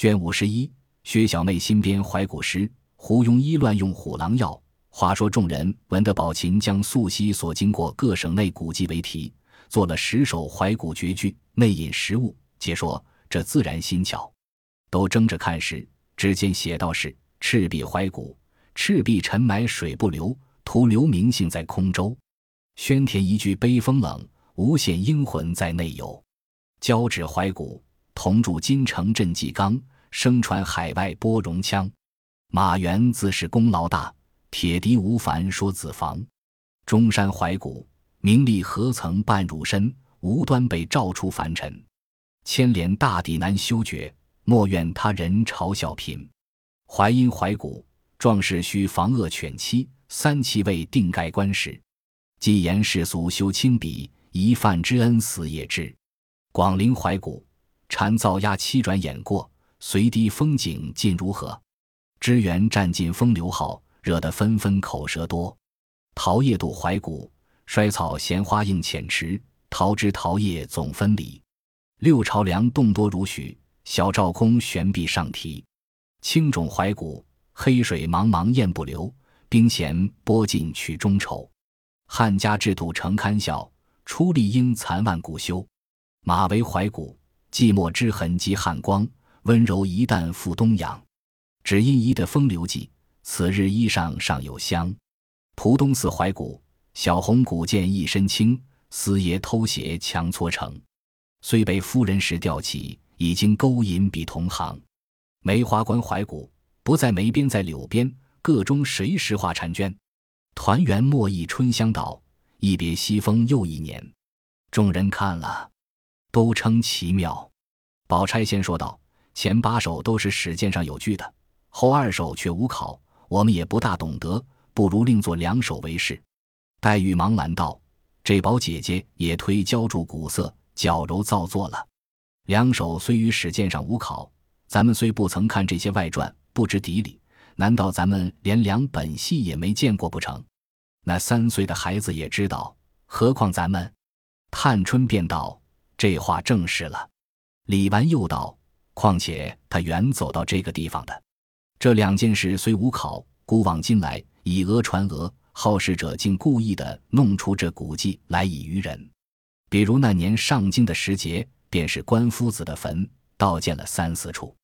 卷五十一，薛小妹新编怀古诗。胡庸医乱用虎狼药。话说众人闻得宝琴将素溪所经过各省内古迹为题，做了十首怀古绝句，内引实物，皆说这自然新巧。都争着看时，只见写道是：“赤壁怀古，赤壁沉埋水不流，徒留名姓在空舟。宣田一句悲风冷，无限英魂在内游。交趾怀古，同筑金城镇纪纲，声传海外拨戎枪。马援自是功劳大。”铁笛无烦说子房，中山怀古，名利何曾半汝身？无端被召出凡尘，牵连大抵难修绝，莫怨他人嘲笑贫。淮阴怀古，壮士须防恶犬欺，三七未定盖官时。既言世俗修轻鄙，一犯之恩死也知。广陵怀古，禅造鸦七转眼过，随堤风景尽如何？支援占尽风流号。惹得纷纷口舌多。桃叶渡怀古，衰草闲花映浅池。桃枝桃叶总分离。六朝梁洞多如许，小照空悬壁上题。青冢怀古，黑水茫茫雁不留。冰弦拨尽曲中愁。汉家制度成堪笑，出丽英残万古修。马嵬怀古，寂寞之痕迹汉光。温柔一旦赴东阳，只因一的风流记。此日衣裳尚有香。蒲东寺怀古，小红古剑一身轻，四爷偷鞋强搓成。虽被夫人时吊起，已经勾引比同行。梅花关怀古，不在梅边在柳边，个中谁识画婵娟？团圆莫忆春香岛，一别西风又一年。众人看了，都称奇妙。宝钗先说道：“前八首都是史鉴上有据的，后二首却无考。”我们也不大懂得，不如另作两首为是。黛玉忙拦道：“这宝姐姐也忒浇筑古色，矫揉造作了。两首虽与史鉴上无考，咱们虽不曾看这些外传，不知底里，难道咱们连两本戏也没见过不成？那三岁的孩子也知道，何况咱们？”探春便道：“这话正是了。”李纨又道：“况且他远走到这个地方的。”这两件事虽无考，古往今来以讹传讹，好事者竟故意的弄出这古迹来以愚人。比如那年上京的时节，便是关夫子的坟，倒建了三四处。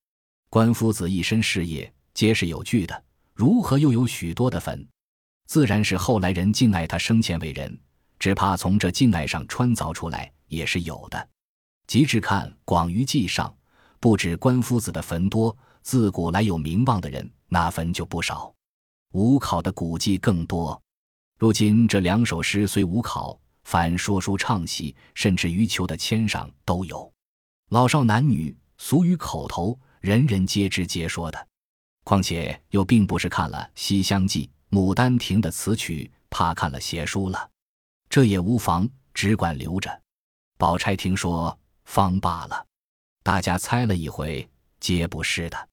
关夫子一身事业皆是有据的，如何又有许多的坟？自然是后来人敬爱他生前为人，只怕从这敬爱上穿凿出来也是有的。即至看《广舆记》上，不止关夫子的坟多。自古来有名望的人，那坟就不少；无考的古迹更多。如今这两首诗虽无考，凡说书唱戏，甚至于求的签上都有。老少男女，俗语口头，人人皆知皆说的。况且又并不是看了《西厢记》《牡丹亭》的词曲，怕看了邪书了。这也无妨，只管留着。宝钗听说，方罢了。大家猜了一回，皆不是的。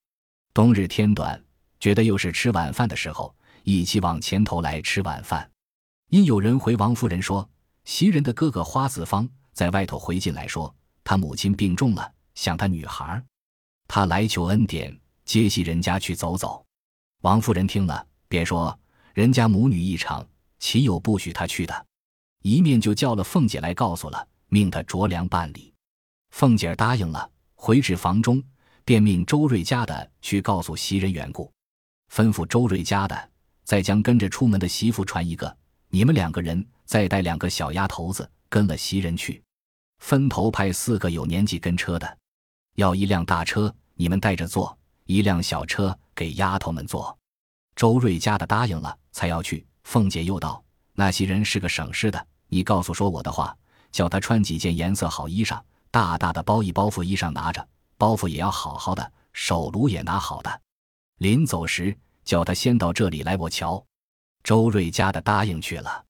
冬日天短，觉得又是吃晚饭的时候，一起往前头来吃晚饭。因有人回王夫人说，袭人的哥哥花子方在外头回进来，说他母亲病重了，想他女孩，他来求恩典，接袭人家去走走。王夫人听了，便说人家母女一场，岂有不许他去的？一面就叫了凤姐来告诉了，命他着凉办理。凤姐答应了，回至房中。便命周瑞家的去告诉袭人缘故，吩咐周瑞家的再将跟着出门的媳妇传一个，你们两个人再带两个小丫头子跟了袭人去，分头派四个有年纪跟车的，要一辆大车你们带着坐，一辆小车给丫头们坐。周瑞家的答应了，才要去。凤姐又道：“那袭人是个省事的，你告诉说我的话，叫他穿几件颜色好衣裳，大大的包一包袱衣裳拿着。”包袱也要好好的，手炉也拿好的。临走时叫他先到这里来，我瞧。周瑞家的答应去了。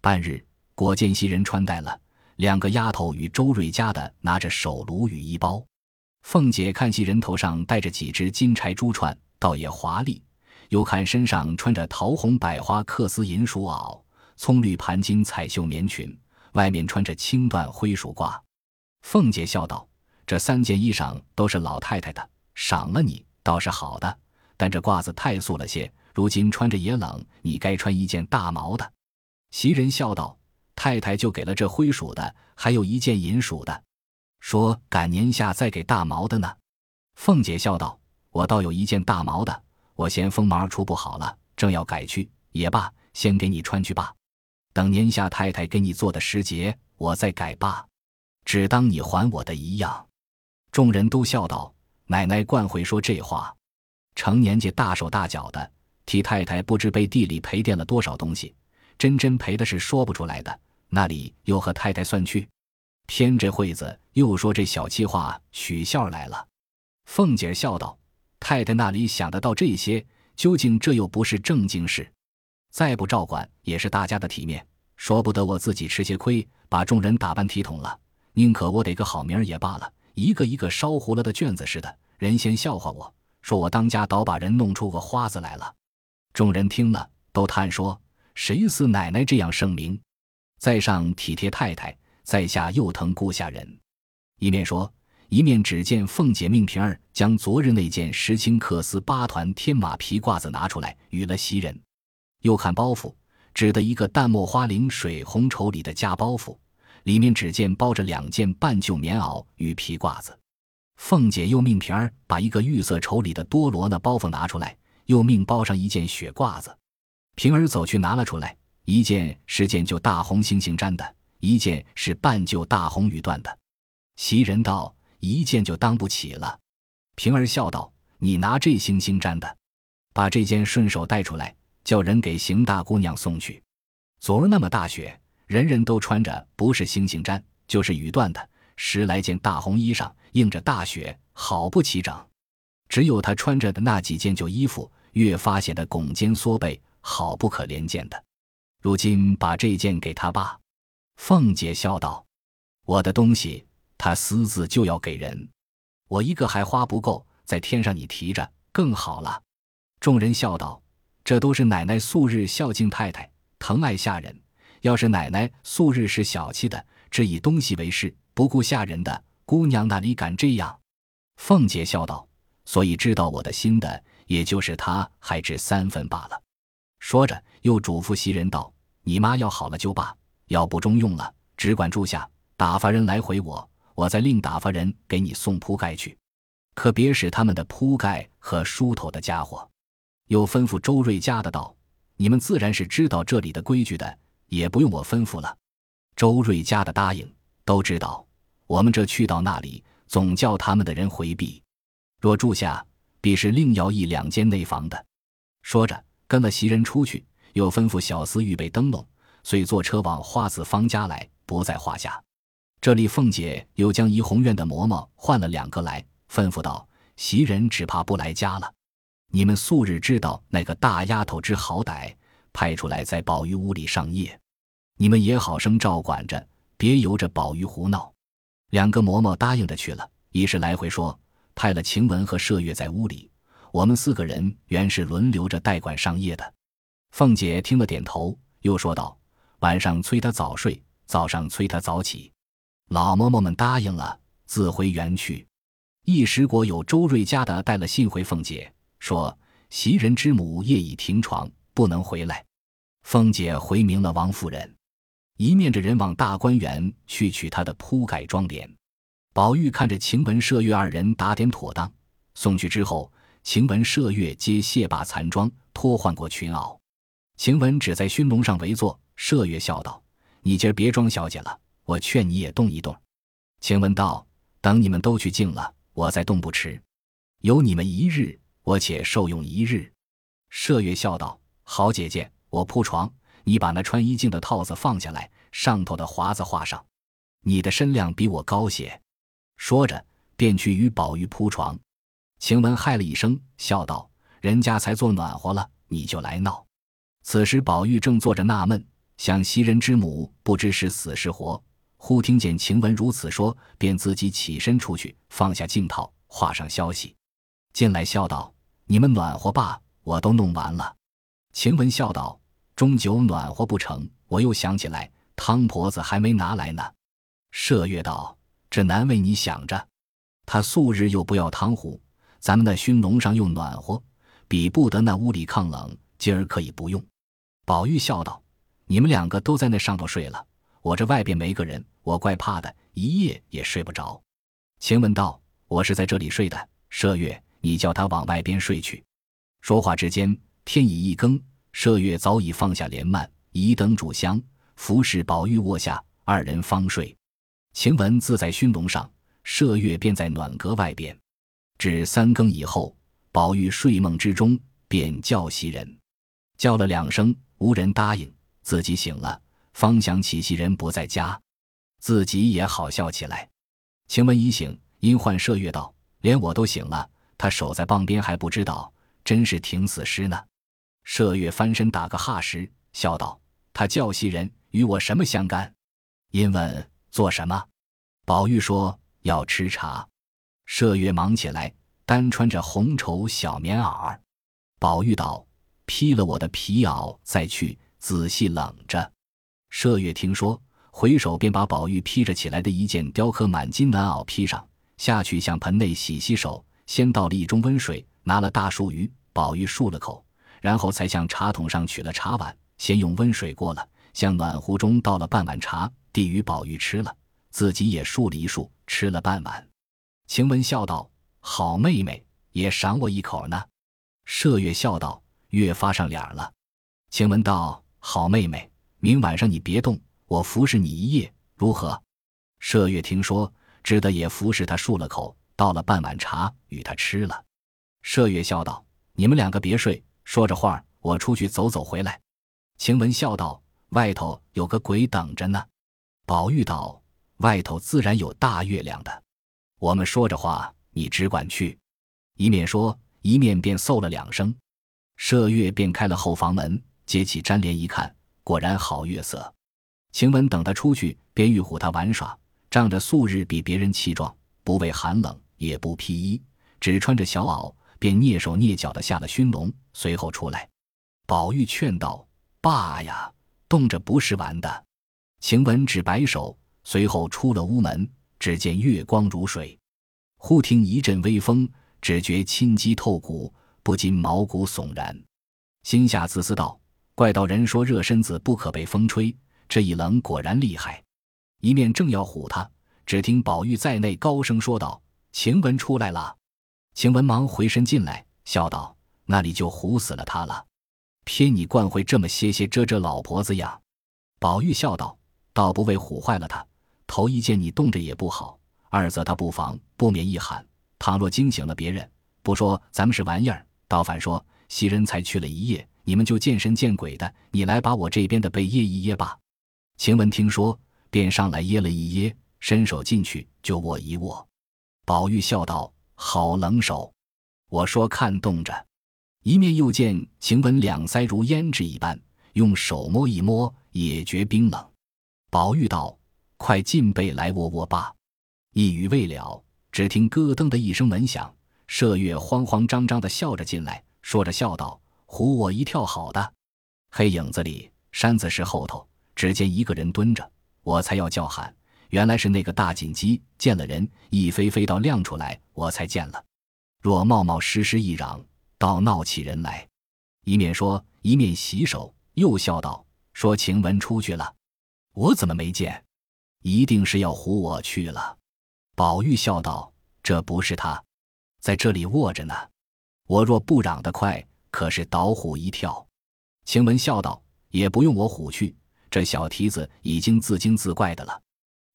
半日果见袭人穿戴了两个丫头与周瑞家的拿着手炉与衣包。凤姐看袭人头上戴着几只金钗珠串，倒也华丽；又看身上穿着桃红百花缂丝银鼠袄、葱绿盘金彩绣棉裙，外面穿着青缎灰鼠褂。凤姐笑道。这三件衣裳都是老太太的，赏了你倒是好的，但这褂子太素了些，如今穿着也冷，你该穿一件大毛的。”袭人笑道：“太太就给了这灰鼠的，还有一件银鼠的，说赶年下再给大毛的呢。”凤姐笑道：“我倒有一件大毛的，我嫌风毛出不好了，正要改去，也罢，先给你穿去吧。等年下太太给你做的时节，我再改罢，只当你还我的一样。”众人都笑道：“奶奶惯会说这话，成年纪大手大脚的，替太太不知背地里赔垫了多少东西，真真赔的是说不出来的。那里又和太太算去？偏这会子又说这小气话，取笑来了。”凤姐笑道：“太太那里想得到这些？究竟这又不是正经事，再不照管也是大家的体面。说不得我自己吃些亏，把众人打扮体统了，宁可我得个好名儿也罢了。”一个一个烧糊了的卷子似的，人先笑话我说我当家倒把人弄出个花子来了。众人听了都叹说：“谁似奶奶这样盛名？在上体贴太太，在下又疼顾下人。”一面说，一面只见凤姐命平儿将昨日那件石青缂丝八团天马皮褂子拿出来与了袭人，又看包袱，指的一个淡墨花翎水红绸里的夹包袱。里面只见包着两件半旧棉袄与皮褂子，凤姐又命平儿把一个玉色绸里的多罗那包袱拿出来，又命包上一件雪褂子。平儿走去拿了出来，一件是件旧大红星星毡的，一件是半旧大红羽缎的。袭人道：“一件就当不起了。”平儿笑道：“你拿这星星毡的，把这件顺手带出来，叫人给邢大姑娘送去。昨儿那么大雪。”人人都穿着不是星星毡，就是羽缎的十来件大红衣裳，映着大雪，好不齐整。只有他穿着的那几件旧衣服，越发显得拱肩缩背，好不可怜见的。如今把这件给他吧。凤姐笑道：“我的东西，他私自就要给人，我一个还花不够，在天上你提着更好了。”众人笑道：“这都是奶奶素日孝敬太太，疼爱下人。”要是奶奶素日是小气的，只以东西为事，不顾下人的姑娘哪里敢这样？凤姐笑道：“所以知道我的心的，也就是她，还值三分罢了。”说着，又嘱咐袭人道：“你妈要好了就罢，要不中用了，只管住下，打发人来回我，我再另打发人给你送铺盖去，可别使他们的铺盖和梳头的家伙。”又吩咐周瑞家的道：“你们自然是知道这里的规矩的。”也不用我吩咐了，周瑞家的答应都知道。我们这去到那里，总叫他们的人回避。若住下，必是另要一两间内房的。说着，跟了袭人出去，又吩咐小厮预备灯笼，遂坐车往花子方家来，不在话下。这里凤姐又将怡红院的嬷嬷换了两个来，吩咐道：“袭人只怕不来家了。你们素日知道那个大丫头之好歹，派出来在宝玉屋里上夜。”你们也好生照管着，别由着宝玉胡闹。两个嬷嬷答应着去了，一是来回说派了晴雯和麝月在屋里，我们四个人原是轮流着代管上夜的。凤姐听了点头，又说道：“晚上催他早睡，早上催他早起。”老嬷嬷们答应了，自回园去。一时国有周瑞家的带了信回凤姐，说袭人之母夜已停床，不能回来。凤姐回明了王夫人。一面着人往大观园去取他的铺盖妆奁，宝玉看着晴雯、麝月二人打点妥当，送去之后，晴雯、麝月皆卸罢残妆，脱换过裙袄。晴雯只在熏笼上围坐，麝月笑道：“你今儿别装小姐了，我劝你也动一动。”晴雯道：“等你们都去静了，我再动不迟。有你们一日，我且受用一日。”麝月笑道：“好姐姐，我铺床。”你把那穿衣镜的套子放下来，上头的华子画上。你的身量比我高些。说着，便去与宝玉铺床。晴雯嗨了一声，笑道：“人家才坐暖和了，你就来闹。”此时宝玉正坐着纳闷，想袭人之母不知是死是活。忽听见晴雯如此说，便自己起身出去，放下镜套，画上消息，进来笑道：“你们暖和吧，我都弄完了。”晴雯笑道。终究暖和不成，我又想起来，汤婆子还没拿来呢。麝月道：“这难为你想着，他素日又不要汤壶，咱们那熏笼上又暖和，比不得那屋里抗冷。今儿可以不用。”宝玉笑道：“你们两个都在那上头睡了，我这外边没个人，我怪怕的，一夜也睡不着。”晴雯道：“我是在这里睡的。麝月，你叫他往外边睡去。”说话之间，天已一更，麝月早已放下帘幔，移灯煮香，服侍宝玉卧下，二人方睡。晴雯自在熏笼上，麝月便在暖阁外边。至三更以后，宝玉睡梦之中，便叫袭人，叫了两声，无人答应。自己醒了，方想起袭人不在家，自己也好笑起来。晴雯一醒，因唤麝月道：“连我都醒了，他守在傍边还不知道。”真是挺死尸呢！麝月翻身打个哈时，笑道：“他叫袭人，与我什么相干？”因问：“做什么？”宝玉说：“要吃茶。”麝月忙起来，单穿着红绸小棉袄。宝玉道：“披了我的皮袄再去，仔细冷着。”麝月听说，回首便把宝玉披着起来的一件雕刻满金暖袄披上，下去向盆内洗洗手，先倒了一盅温水。拿了大树鱼，宝玉漱了口，然后才向茶桶上取了茶碗，先用温水过了，向暖壶中倒了半碗茶，递与宝玉吃了，自己也漱了一漱，吃了半碗。晴雯笑道：“好妹妹，也赏我一口呢。”麝月笑道：“越发上脸了。”晴雯道：“好妹妹，明晚上你别动，我服侍你一夜，如何？”麝月听说，只得也服侍他漱了口，倒了半碗茶与他吃了。麝月笑道：“你们两个别睡，说着话，我出去走走回来。”晴雯笑道：“外头有个鬼等着呢。”宝玉道：“外头自然有大月亮的。”我们说着话，你只管去。一面说，一面便嗽了两声。麝月便开了后房门，揭起毡帘一看，果然好月色。晴雯等他出去，便欲唬他玩耍，仗着素日比别人气壮，不畏寒冷，也不披衣，只穿着小袄。便蹑手蹑脚的下了熏笼，随后出来。宝玉劝道：“爸呀，冻着不是玩的。”晴雯只摆手，随后出了屋门。只见月光如水，忽听一阵微风，只觉沁肌透骨，不禁毛骨悚然。心下自私道：“怪道人说热身子不可被风吹，这一冷果然厉害。”一面正要唬他，只听宝玉在内高声说道：“晴雯出来了。”晴雯忙回身进来，笑道：“那里就唬死了他了，偏你惯会这么些些遮遮老婆子呀。”宝玉笑道：“倒不为唬坏了他，头一见你冻着也不好；二则他不防，不免一喊，倘若惊醒了别人，不说咱们是玩意儿，倒反说袭人才去了一夜，你们就见神见鬼的。你来把我这边的被掖一掖吧。”晴雯听说，便上来掖了一掖，伸手进去就握一握。宝玉笑道。好冷手，我说看冻着，一面又见晴雯两腮如胭脂一般，用手摸一摸也觉冰冷。宝玉道：“快进被来窝窝吧。”一语未了，只听咯噔的一声门响，麝月慌慌张张的笑着进来，说着笑道：“唬我一跳，好的。”黑影子里，山子石后头，只见一个人蹲着，我才要叫喊。原来是那个大锦鸡见了人，一飞飞到亮出来，我才见了。若冒冒失失一嚷，倒闹起人来。一面说，一面洗手，又笑道：“说晴雯出去了，我怎么没见？一定是要唬我去了。”宝玉笑道：“这不是他，在这里卧着呢。我若不嚷得快，可是倒虎一跳。”晴雯笑道：“也不用我唬去，这小蹄子已经自惊自怪的了。”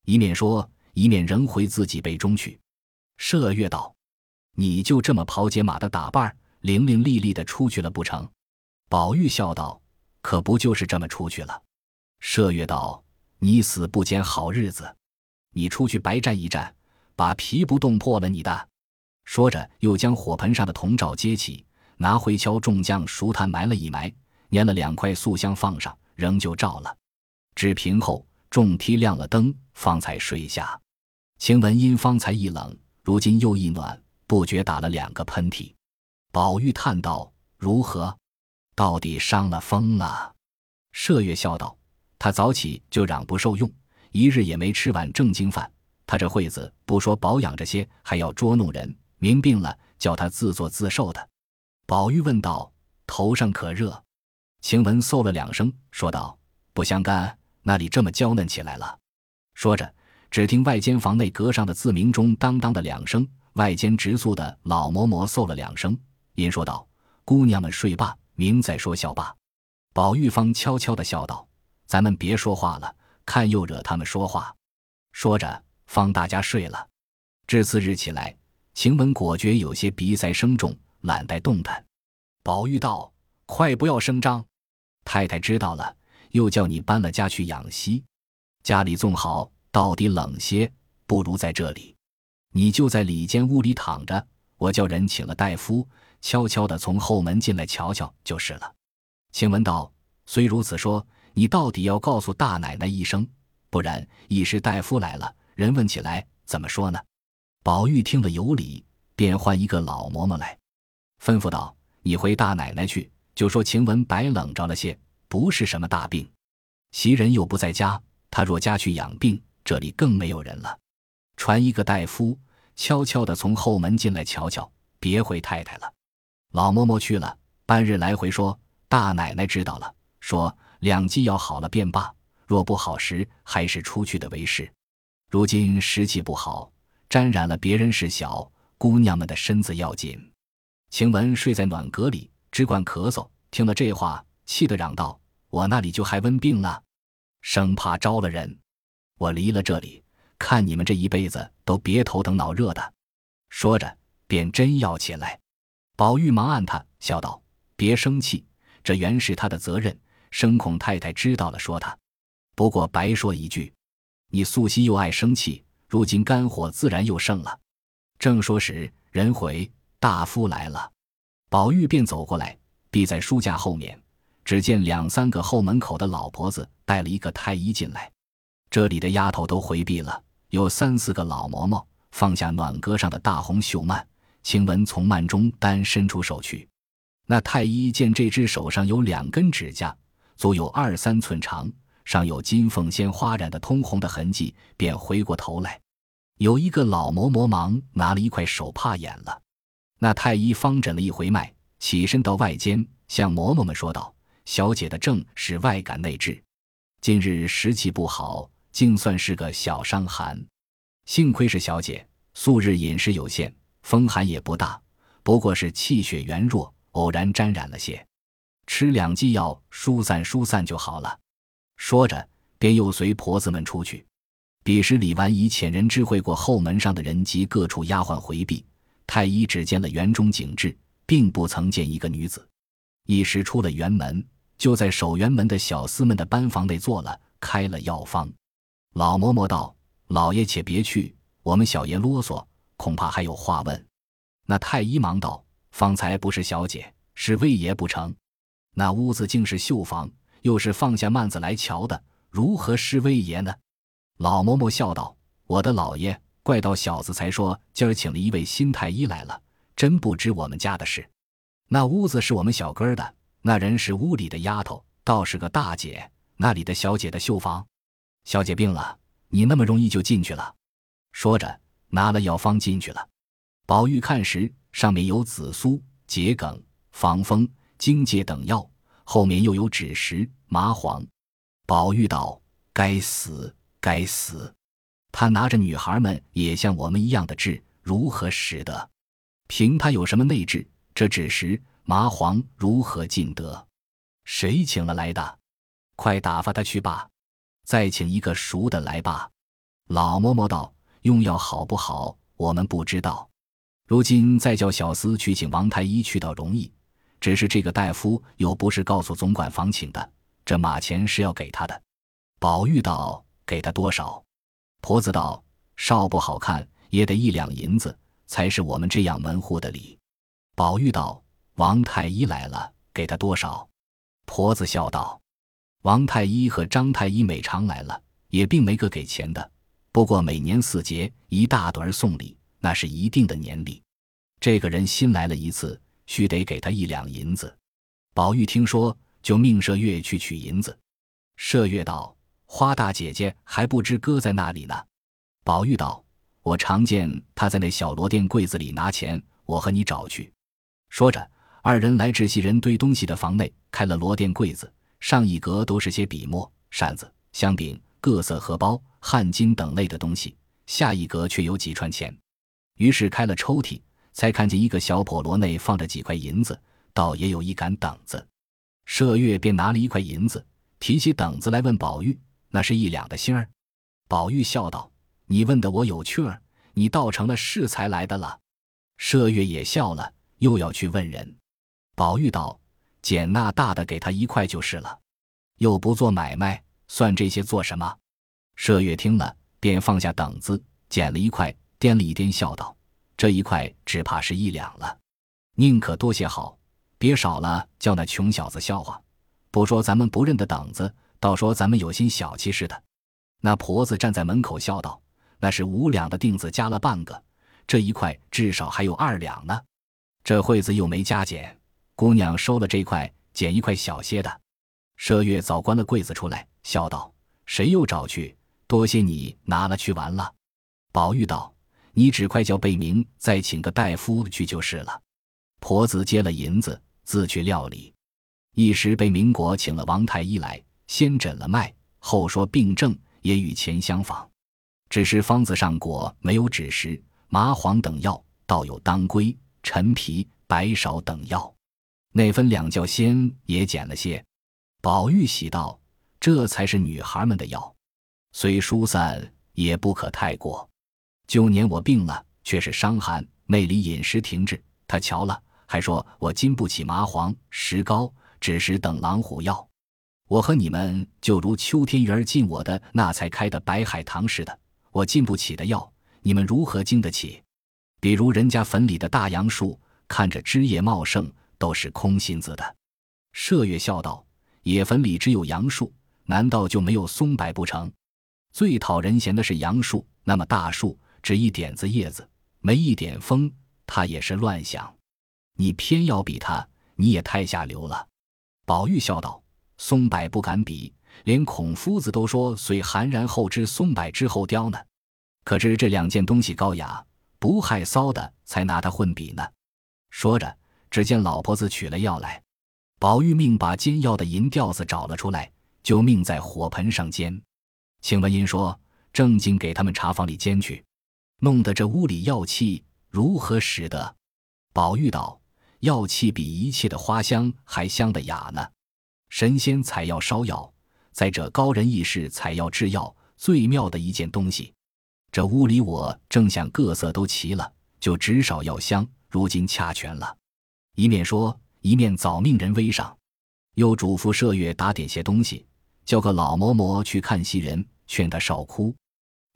一面说，一面仍回自己被中去。麝月道：“你就这么跑解马的打扮，伶伶俐俐的出去了不成？”宝玉笑道：“可不就是这么出去了？”麝月道：“你死不捡好日子，你出去白站一战，把皮不冻破了你的。”说着，又将火盆上的铜罩揭起，拿回敲重将熟炭埋了一埋，粘了两块素香放上，仍旧照了。至平后。众梯亮了灯，方才睡下。晴雯因方才一冷，如今又一暖，不觉打了两个喷嚏。宝玉叹道：“如何？到底伤了风了？”麝月笑道：“他早起就嚷不受用，一日也没吃碗正经饭。他这会子不说保养这些，还要捉弄人。明病了，叫他自作自受的。宝玉问道：“头上可热？”晴雯嗽了两声，说道：“不相干，那里这么娇嫩起来了。”说着，只听外间房内阁上的自鸣钟当当的两声，外间直宿的老嬷嬷嗽了两声，因说道：“姑娘们睡罢，明再说笑罢。”宝玉方悄悄的笑道：“咱们别说话了，看又惹他们说话。”说着，方大家睡了。至次日起来，晴雯果觉有些鼻塞声重。懒得动弹，宝玉道：“快不要声张，太太知道了，又叫你搬了家去养息。家里纵好，到底冷些，不如在这里。你就在里间屋里躺着，我叫人请了大夫，悄悄的从后门进来瞧瞧就是了。”晴雯道：“虽如此说，你到底要告诉大奶奶一声，不然一时大夫来了，人问起来怎么说呢？”宝玉听了有理，便唤一个老嬷嬷来。吩咐道：“你回大奶奶去，就说晴雯白冷着了些，不是什么大病。袭人又不在家，她若家去养病，这里更没有人了。传一个大夫，悄悄的从后门进来瞧瞧，别回太太了。”老嬷嬷去了，半日来回说：“大奶奶知道了，说两剂药好了便罢，若不好时，还是出去的为是。如今时气不好，沾染了别人事小，姑娘们的身子要紧。”晴雯睡在暖阁里，只管咳嗽。听了这话，气得嚷道：“我那里就还温病呢，生怕招了人。我离了这里，看你们这一辈子都别头疼脑热的。”说着，便真要起来。宝玉忙按他，笑道：“别生气，这原是他的责任，生恐太太知道了说他。不过白说一句，你素昔又爱生气，如今肝火自然又盛了。正说时，人回。”大夫来了，宝玉便走过来，避在书架后面。只见两三个后门口的老婆子带了一个太医进来，这里的丫头都回避了。有三四个老嬷嬷放下暖阁上的大红绣幔，晴雯从幔中单伸出手去。那太医见这只手上有两根指甲，足有二三寸长，上有金凤仙花染的通红的痕迹，便回过头来。有一个老嬷嬷忙拿了一块手帕掩了。那太医方诊了一回脉，起身到外间，向嬷嬷们说道：“小姐的症是外感内治，近日时气不好，竟算是个小伤寒。幸亏是小姐，素日饮食有限，风寒也不大，不过是气血元弱，偶然沾染了些，吃两剂药疏散疏散就好了。”说着，便又随婆子们出去。彼时李纨已遣人知会过后门上的人及各处丫鬟回避。太医只见了园中景致，并不曾见一个女子。一时出了园门，就在守园门的小厮们的班房内坐了，开了药方。老嬷嬷道：“老爷且别去，我们小爷啰嗦，恐怕还有话问。”那太医忙道：“方才不是小姐，是魏爷不成？那屋子竟是绣房，又是放下幔子来瞧的，如何是魏爷呢？”老嬷嬷笑道：“我的老爷。”怪道小子才说今儿请了一位新太医来了，真不知我们家的事。那屋子是我们小哥儿的，那人是屋里的丫头，倒是个大姐。那里的小姐的绣房，小姐病了，你那么容易就进去了？说着，拿了药方进去了。宝玉看时，上面有紫苏、桔梗、防风、荆芥等药，后面又有枳实、麻黄。宝玉道：“该死，该死！”他拿着女孩们也像我们一样的治，如何使得？凭他有什么内治？这枳实、麻黄如何尽得？谁请了来的？快打发他去吧，再请一个熟的来吧。老嬷嬷道：“用药好不好？我们不知道。如今再叫小厮去请王太医去倒容易，只是这个大夫又不是告诉总管房请的，这马钱是要给他的。”宝玉道：“给他多少？”婆子道：“少不好看，也得一两银子，才是我们这样门户的礼。”宝玉道：“王太医来了，给他多少？”婆子笑道：“王太医和张太医每常来了，也并没个给钱的。不过每年四节一大堆儿送礼，那是一定的年礼。这个人新来了一次，须得给他一两银子。”宝玉听说，就命麝月去取银子。麝月道。花大姐姐还不知搁在那里呢。宝玉道：“我常见她在那小罗店柜子里拿钱，我和你找去。”说着，二人来至袭人堆东西的房内，开了罗垫柜子，上一格都是些笔墨、扇子、香饼、各色荷包、汗巾等类的东西，下一格却有几串钱。于是开了抽屉，才看见一个小笸箩内放着几块银子，倒也有一杆等子。麝月便拿了一块银子，提起等子来问宝玉：“那是一两的星儿？”宝玉笑道：“你问的我有趣儿，你倒成了是才来的了。”麝月也笑了，又要去问人。宝玉道：“捡那大的给他一块就是了，又不做买卖，算这些做什么？”麝月听了，便放下等子，捡了一块，掂了一掂，笑道：“这一块只怕是一两了，宁可多些好，别少了，叫那穷小子笑话。不说咱们不认得等子，倒说咱们有心小气似的。”那婆子站在门口笑道：“那是五两的锭子加了半个，这一块至少还有二两呢。这会子又没加减，姑娘收了这块，捡一块小些的。”麝月早关了柜子出来，笑道：“谁又找去？多谢你拿了去玩了。”宝玉道：“你只快叫贝明再请个大夫去就是了。”婆子接了银子，自去料理。一时被民国请了王太医来，先诊了脉，后说病症。也与前相仿，只是方子上果没有枳实、麻黄等药，倒有当归、陈皮、白芍等药。那分两教仙也减了些。宝玉喜道：“这才是女孩们的药，虽疏散也不可太过。旧年我病了，却是伤寒，内里饮食停滞。他瞧了，还说我经不起麻黄、石膏、枳实等狼虎药。”我和你们就如秋天鱼儿进我的那才开的白海棠似的，我进不起的药，你们如何经得起？比如人家坟里的大杨树，看着枝叶茂盛，都是空心子的。麝月笑道：“野坟里只有杨树，难道就没有松柏不成？最讨人嫌的是杨树，那么大树，只一点子叶子，没一点风，它也是乱响。你偏要比它，你也太下流了。”宝玉笑道。松柏不敢比，连孔夫子都说“虽寒然后知松柏之后凋”呢。可知这两件东西高雅，不害臊的，才拿它混比呢。说着，只见老婆子取了药来，宝玉命把煎药的银吊子找了出来，就命在火盆上煎。请文音说：“正经给他们茶房里煎去，弄得这屋里药气如何使得？”宝玉道：“药气比一切的花香还香的雅呢。”神仙采药烧药，在这高人异士采药制药，最妙的一件东西。这屋里我正想各色都齐了，就只少药香，如今恰全了。一面说，一面早命人煨上，又嘱咐麝月打点些东西，叫个老嬷嬷去看袭人，劝他少哭。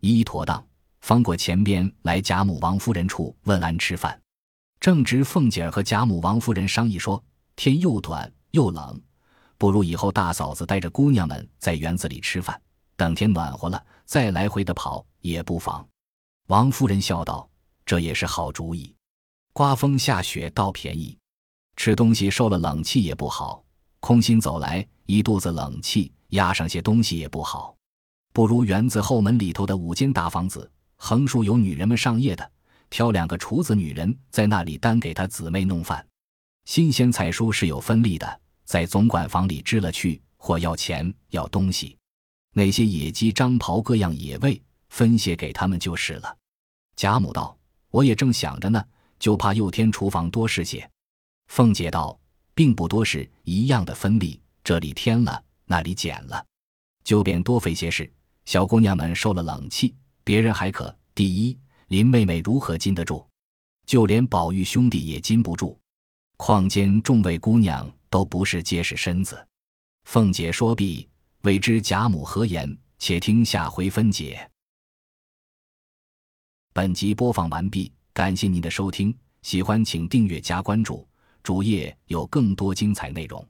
一一妥当，方过前边来贾母、王夫人处问安吃饭。正值凤姐儿和贾母、王夫人商议说，天又短又冷。不如以后大嫂子带着姑娘们在园子里吃饭，等天暖和了再来回的跑也不妨。王夫人笑道：“这也是好主意。刮风下雪倒便宜，吃东西受了冷气也不好。空心走来一肚子冷气，压上些东西也不好。不如园子后门里头的五间大房子，横竖有女人们上夜的，挑两个厨子女人在那里单给他姊妹弄饭。新鲜菜蔬是有分例的。”在总管房里支了去，或要钱要东西，那些野鸡、张袍各样野味分些给他们就是了。贾母道：“我也正想着呢，就怕又添厨房多事些。”凤姐道：“并不多事，一样的分例，这里添了，那里捡了，就便多费些事。小姑娘们受了冷气，别人还可。第一，林妹妹如何禁得住？就连宝玉兄弟也禁不住，况间众位姑娘。”都不是结实身子。凤姐说毕，未知贾母何言，且听下回分解。本集播放完毕，感谢您的收听，喜欢请订阅加关注，主页有更多精彩内容。